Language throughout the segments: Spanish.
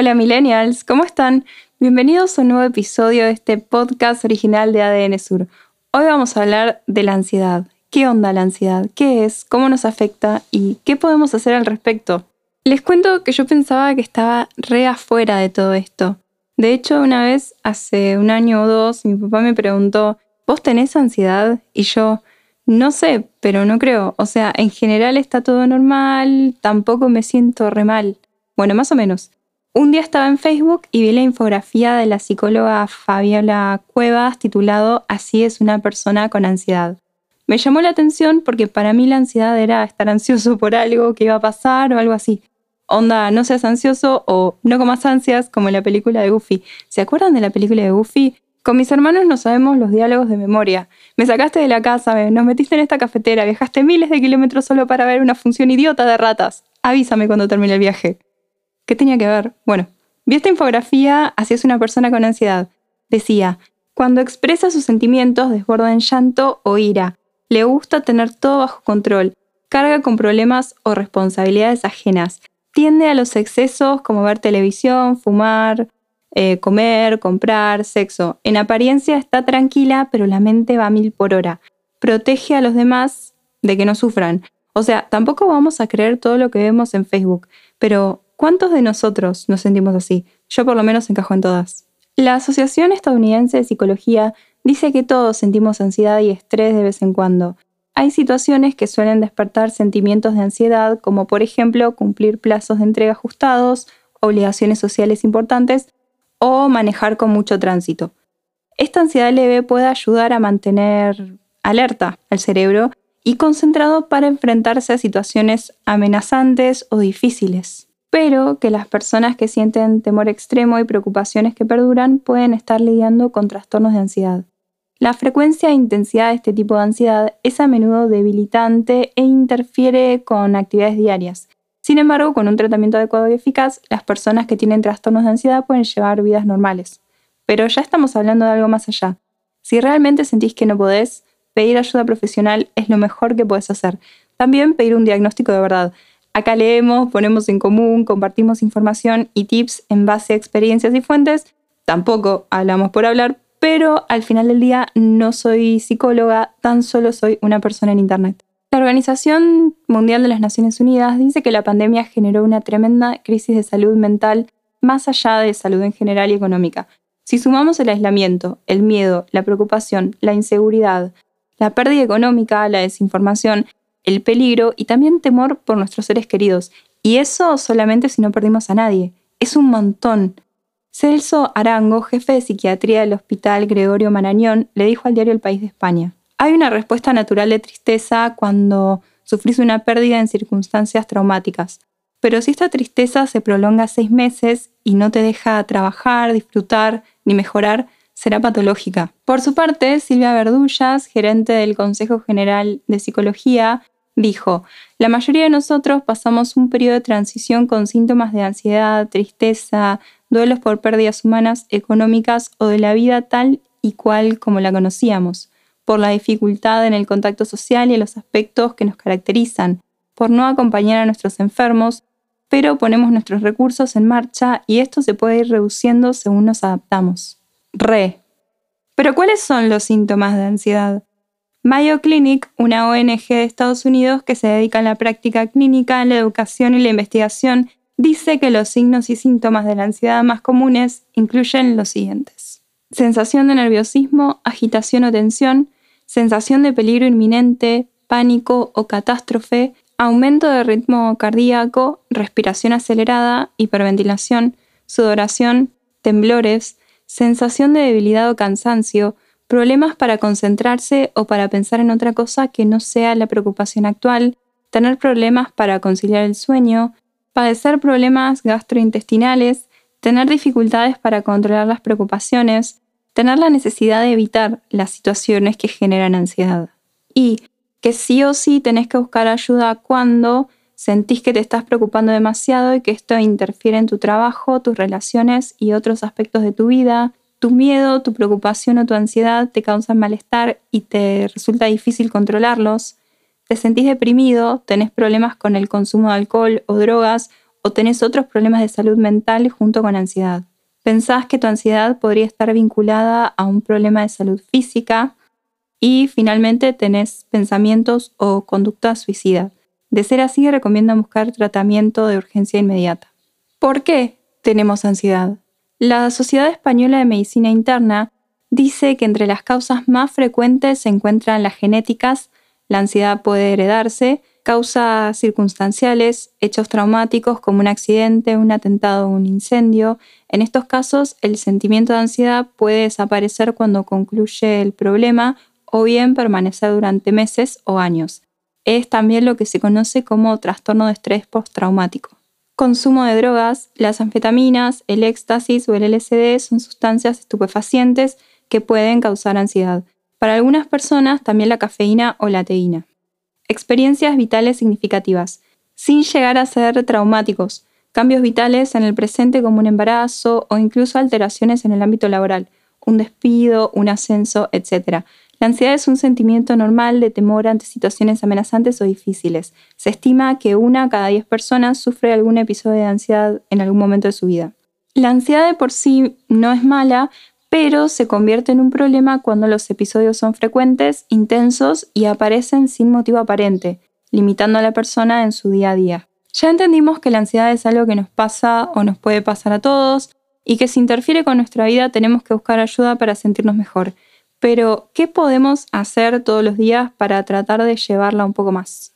Hola millennials, ¿cómo están? Bienvenidos a un nuevo episodio de este podcast original de ADN Sur. Hoy vamos a hablar de la ansiedad. ¿Qué onda la ansiedad? ¿Qué es? ¿Cómo nos afecta? ¿Y qué podemos hacer al respecto? Les cuento que yo pensaba que estaba re afuera de todo esto. De hecho, una vez, hace un año o dos, mi papá me preguntó, ¿vos tenés ansiedad? Y yo, no sé, pero no creo. O sea, en general está todo normal, tampoco me siento re mal. Bueno, más o menos. Un día estaba en Facebook y vi la infografía de la psicóloga Fabiola Cuevas titulado Así es una persona con ansiedad. Me llamó la atención porque para mí la ansiedad era estar ansioso por algo que iba a pasar o algo así. Onda, no seas ansioso o no comas ansias como en la película de Goofy. ¿Se acuerdan de la película de Goofy? Con mis hermanos no sabemos los diálogos de memoria. Me sacaste de la casa, nos metiste en esta cafetera, viajaste miles de kilómetros solo para ver una función idiota de ratas. Avísame cuando termine el viaje. ¿Qué tenía que ver? Bueno, vi esta infografía así es una persona con ansiedad. Decía, cuando expresa sus sentimientos desborda en llanto o ira. Le gusta tener todo bajo control. Carga con problemas o responsabilidades ajenas. Tiende a los excesos como ver televisión, fumar, eh, comer, comprar, sexo. En apariencia está tranquila, pero la mente va mil por hora. Protege a los demás de que no sufran. O sea, tampoco vamos a creer todo lo que vemos en Facebook, pero ¿Cuántos de nosotros nos sentimos así? Yo por lo menos encajo en todas. La Asociación Estadounidense de Psicología dice que todos sentimos ansiedad y estrés de vez en cuando. Hay situaciones que suelen despertar sentimientos de ansiedad, como por ejemplo cumplir plazos de entrega ajustados, obligaciones sociales importantes o manejar con mucho tránsito. Esta ansiedad leve puede ayudar a mantener alerta al cerebro y concentrado para enfrentarse a situaciones amenazantes o difíciles pero que las personas que sienten temor extremo y preocupaciones que perduran pueden estar lidiando con trastornos de ansiedad. La frecuencia e intensidad de este tipo de ansiedad es a menudo debilitante e interfiere con actividades diarias. Sin embargo, con un tratamiento adecuado y eficaz, las personas que tienen trastornos de ansiedad pueden llevar vidas normales. Pero ya estamos hablando de algo más allá. Si realmente sentís que no podés, pedir ayuda profesional es lo mejor que puedes hacer. También pedir un diagnóstico de verdad. Acá leemos, ponemos en común, compartimos información y tips en base a experiencias y fuentes. Tampoco hablamos por hablar, pero al final del día no soy psicóloga, tan solo soy una persona en Internet. La Organización Mundial de las Naciones Unidas dice que la pandemia generó una tremenda crisis de salud mental más allá de salud en general y económica. Si sumamos el aislamiento, el miedo, la preocupación, la inseguridad, la pérdida económica, la desinformación el peligro y también temor por nuestros seres queridos. Y eso solamente si no perdimos a nadie. Es un montón. Celso Arango, jefe de psiquiatría del Hospital Gregorio Marañón, le dijo al diario El País de España, hay una respuesta natural de tristeza cuando sufrís una pérdida en circunstancias traumáticas. Pero si esta tristeza se prolonga seis meses y no te deja trabajar, disfrutar ni mejorar, será patológica. Por su parte, Silvia Verdullas, gerente del Consejo General de Psicología, dijo, la mayoría de nosotros pasamos un periodo de transición con síntomas de ansiedad, tristeza, duelos por pérdidas humanas, económicas o de la vida tal y cual como la conocíamos, por la dificultad en el contacto social y en los aspectos que nos caracterizan, por no acompañar a nuestros enfermos, pero ponemos nuestros recursos en marcha y esto se puede ir reduciendo según nos adaptamos. Re. Pero ¿cuáles son los síntomas de ansiedad? Mayo Clinic, una ONG de Estados Unidos que se dedica a la práctica clínica, la educación y la investigación, dice que los signos y síntomas de la ansiedad más comunes incluyen los siguientes. Sensación de nerviosismo, agitación o tensión, sensación de peligro inminente, pánico o catástrofe, aumento de ritmo cardíaco, respiración acelerada, hiperventilación, sudoración, temblores, sensación de debilidad o cansancio, problemas para concentrarse o para pensar en otra cosa que no sea la preocupación actual, tener problemas para conciliar el sueño, padecer problemas gastrointestinales, tener dificultades para controlar las preocupaciones, tener la necesidad de evitar las situaciones que generan ansiedad. Y que sí o sí tenés que buscar ayuda cuando sentís que te estás preocupando demasiado y que esto interfiere en tu trabajo, tus relaciones y otros aspectos de tu vida. Tu miedo, tu preocupación o tu ansiedad te causan malestar y te resulta difícil controlarlos. Te sentís deprimido, tenés problemas con el consumo de alcohol o drogas o tenés otros problemas de salud mental junto con ansiedad. Pensás que tu ansiedad podría estar vinculada a un problema de salud física y finalmente tenés pensamientos o conducta suicida. De ser así, recomiendo buscar tratamiento de urgencia inmediata. ¿Por qué tenemos ansiedad? La Sociedad Española de Medicina Interna dice que entre las causas más frecuentes se encuentran las genéticas, la ansiedad puede heredarse, causas circunstanciales, hechos traumáticos como un accidente, un atentado o un incendio. En estos casos, el sentimiento de ansiedad puede desaparecer cuando concluye el problema o bien permanecer durante meses o años. Es también lo que se conoce como trastorno de estrés postraumático. Consumo de drogas, las anfetaminas, el éxtasis o el LSD son sustancias estupefacientes que pueden causar ansiedad. Para algunas personas también la cafeína o la teína. Experiencias vitales significativas, sin llegar a ser traumáticos, cambios vitales en el presente como un embarazo o incluso alteraciones en el ámbito laboral, un despido, un ascenso, etc. La ansiedad es un sentimiento normal de temor ante situaciones amenazantes o difíciles. Se estima que una cada diez personas sufre algún episodio de ansiedad en algún momento de su vida. La ansiedad de por sí no es mala, pero se convierte en un problema cuando los episodios son frecuentes, intensos y aparecen sin motivo aparente, limitando a la persona en su día a día. Ya entendimos que la ansiedad es algo que nos pasa o nos puede pasar a todos y que si interfiere con nuestra vida tenemos que buscar ayuda para sentirnos mejor. Pero, ¿qué podemos hacer todos los días para tratar de llevarla un poco más?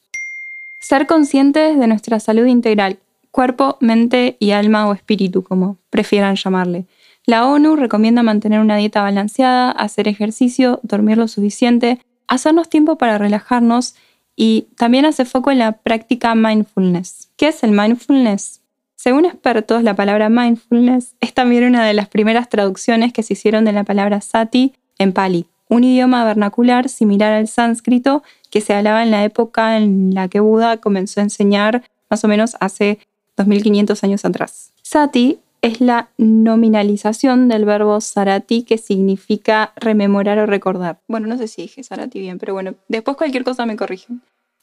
Ser conscientes de nuestra salud integral, cuerpo, mente y alma o espíritu, como prefieran llamarle. La ONU recomienda mantener una dieta balanceada, hacer ejercicio, dormir lo suficiente, hacernos tiempo para relajarnos y también hace foco en la práctica mindfulness. ¿Qué es el mindfulness? Según expertos, la palabra mindfulness es también una de las primeras traducciones que se hicieron de la palabra sati en Pali, un idioma vernacular similar al sánscrito que se hablaba en la época en la que Buda comenzó a enseñar más o menos hace 2500 años atrás. Sati es la nominalización del verbo sarati que significa rememorar o recordar. Bueno, no sé si dije sarati bien, pero bueno, después cualquier cosa me corrigen.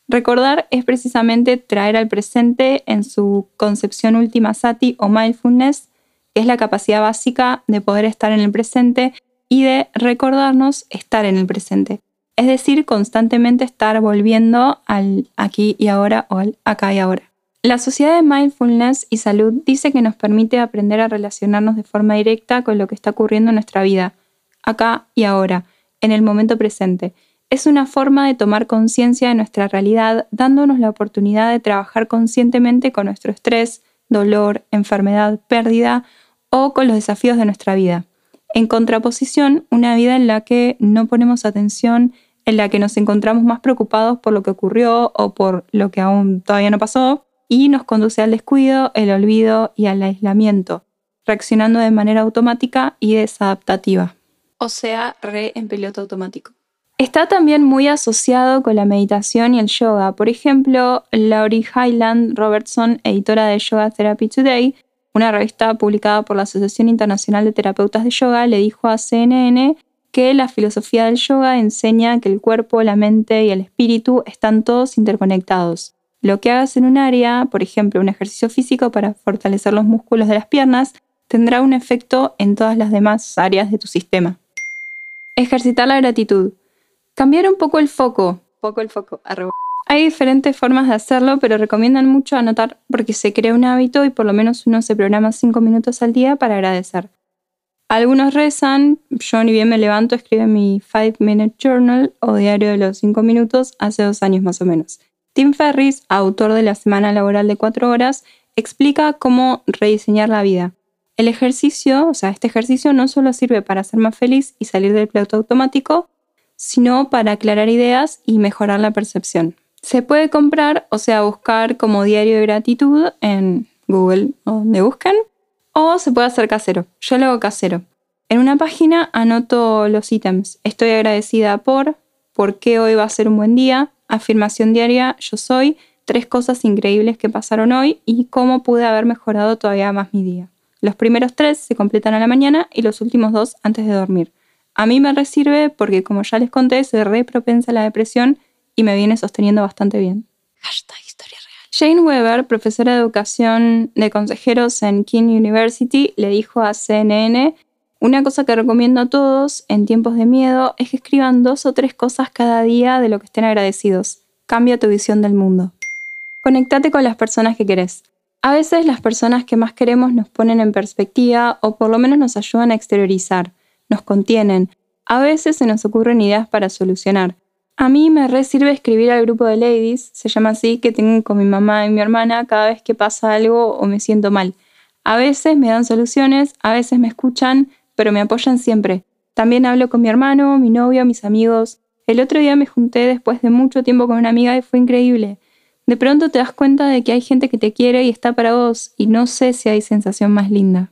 Recordar es precisamente traer al presente en su concepción última sati o mindfulness, que es la capacidad básica de poder estar en el presente y de recordarnos estar en el presente. Es decir, constantemente estar volviendo al aquí y ahora o al acá y ahora. La Sociedad de Mindfulness y Salud dice que nos permite aprender a relacionarnos de forma directa con lo que está ocurriendo en nuestra vida, acá y ahora, en el momento presente. Es una forma de tomar conciencia de nuestra realidad, dándonos la oportunidad de trabajar conscientemente con nuestro estrés, dolor, enfermedad, pérdida o con los desafíos de nuestra vida. En contraposición, una vida en la que no ponemos atención, en la que nos encontramos más preocupados por lo que ocurrió o por lo que aún todavía no pasó, y nos conduce al descuido, el olvido y al aislamiento, reaccionando de manera automática y desadaptativa. O sea, re en piloto automático. Está también muy asociado con la meditación y el yoga. Por ejemplo, Laurie Highland Robertson, editora de Yoga Therapy Today, una revista publicada por la Asociación Internacional de Terapeutas de Yoga le dijo a CNN que la filosofía del yoga enseña que el cuerpo, la mente y el espíritu están todos interconectados. Lo que hagas en un área, por ejemplo, un ejercicio físico para fortalecer los músculos de las piernas, tendrá un efecto en todas las demás áreas de tu sistema. Ejercitar la gratitud. Cambiar un poco el foco. Poco el foco. Hay diferentes formas de hacerlo, pero recomiendan mucho anotar porque se crea un hábito y por lo menos uno se programa cinco minutos al día para agradecer. Algunos rezan, yo ni bien me levanto, escribo mi 5 Minute Journal o diario de los 5 minutos hace dos años más o menos. Tim Ferris, autor de la Semana Laboral de 4 Horas, explica cómo rediseñar la vida. El ejercicio, o sea, este ejercicio no solo sirve para ser más feliz y salir del piloto automático, sino para aclarar ideas y mejorar la percepción. Se puede comprar, o sea, buscar como diario de gratitud en Google o donde busquen, o se puede hacer casero. Yo lo hago casero. En una página anoto los ítems. Estoy agradecida por, por qué hoy va a ser un buen día, afirmación diaria, yo soy, tres cosas increíbles que pasaron hoy y cómo pude haber mejorado todavía más mi día. Los primeros tres se completan a la mañana y los últimos dos antes de dormir. A mí me resirve porque, como ya les conté, soy re propensa a la depresión y me viene sosteniendo bastante bien. historia real. Jane Weber, profesora de educación de consejeros en King University, le dijo a CNN, una cosa que recomiendo a todos en tiempos de miedo es que escriban dos o tres cosas cada día de lo que estén agradecidos. Cambia tu visión del mundo. Conectate con las personas que querés. A veces las personas que más queremos nos ponen en perspectiva o por lo menos nos ayudan a exteriorizar, nos contienen. A veces se nos ocurren ideas para solucionar. A mí me re sirve escribir al grupo de ladies, se llama así, que tengo con mi mamá y mi hermana cada vez que pasa algo o me siento mal. A veces me dan soluciones, a veces me escuchan, pero me apoyan siempre. También hablo con mi hermano, mi novio, mis amigos. El otro día me junté después de mucho tiempo con una amiga y fue increíble. De pronto te das cuenta de que hay gente que te quiere y está para vos, y no sé si hay sensación más linda.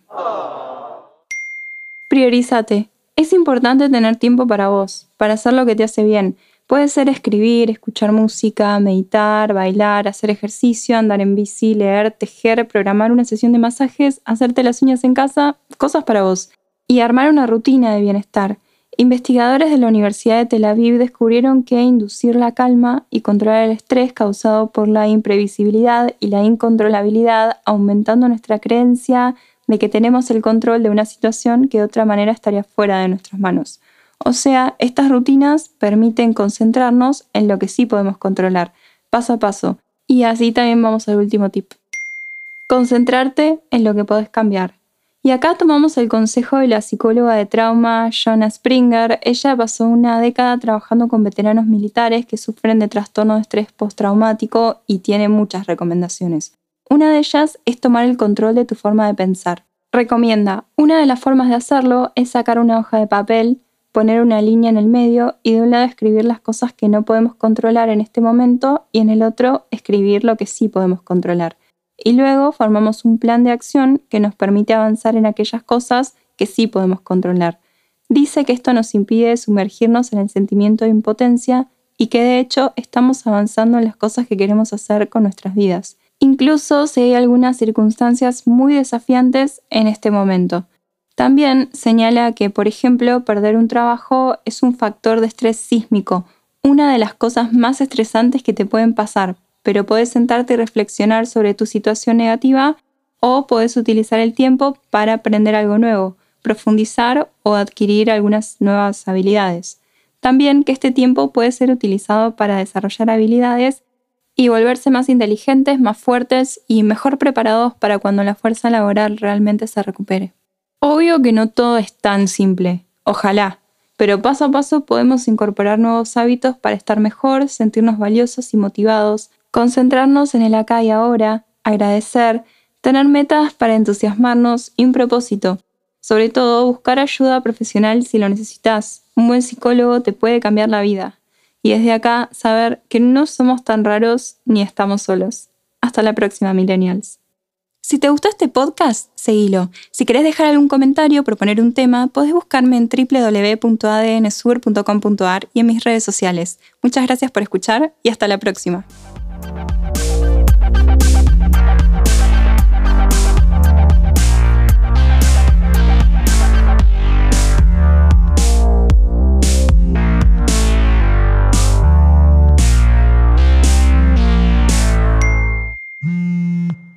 Priorízate. Es importante tener tiempo para vos, para hacer lo que te hace bien Puede ser escribir, escuchar música, meditar, bailar, hacer ejercicio, andar en bici, leer, tejer, programar una sesión de masajes, hacerte las uñas en casa, cosas para vos. Y armar una rutina de bienestar. Investigadores de la Universidad de Tel Aviv descubrieron que inducir la calma y controlar el estrés causado por la imprevisibilidad y la incontrolabilidad, aumentando nuestra creencia de que tenemos el control de una situación que de otra manera estaría fuera de nuestras manos. O sea, estas rutinas permiten concentrarnos en lo que sí podemos controlar, paso a paso. Y así también vamos al último tip. Concentrarte en lo que podés cambiar. Y acá tomamos el consejo de la psicóloga de trauma, Joanna Springer. Ella pasó una década trabajando con veteranos militares que sufren de trastorno de estrés postraumático y tiene muchas recomendaciones. Una de ellas es tomar el control de tu forma de pensar. Recomienda, una de las formas de hacerlo es sacar una hoja de papel, poner una línea en el medio y de un lado escribir las cosas que no podemos controlar en este momento y en el otro escribir lo que sí podemos controlar. Y luego formamos un plan de acción que nos permite avanzar en aquellas cosas que sí podemos controlar. Dice que esto nos impide sumergirnos en el sentimiento de impotencia y que de hecho estamos avanzando en las cosas que queremos hacer con nuestras vidas, incluso si hay algunas circunstancias muy desafiantes en este momento. También señala que, por ejemplo, perder un trabajo es un factor de estrés sísmico, una de las cosas más estresantes que te pueden pasar, pero puedes sentarte y reflexionar sobre tu situación negativa o puedes utilizar el tiempo para aprender algo nuevo, profundizar o adquirir algunas nuevas habilidades. También que este tiempo puede ser utilizado para desarrollar habilidades y volverse más inteligentes, más fuertes y mejor preparados para cuando la fuerza laboral realmente se recupere. Obvio que no todo es tan simple, ojalá, pero paso a paso podemos incorporar nuevos hábitos para estar mejor, sentirnos valiosos y motivados, concentrarnos en el acá y ahora, agradecer, tener metas para entusiasmarnos y un propósito. Sobre todo, buscar ayuda profesional si lo necesitas. Un buen psicólogo te puede cambiar la vida. Y desde acá, saber que no somos tan raros ni estamos solos. Hasta la próxima, millennials. Si te gustó este podcast, seguilo. Si querés dejar algún comentario o proponer un tema, podés buscarme en www.adnsur.com.ar y en mis redes sociales. Muchas gracias por escuchar y hasta la próxima.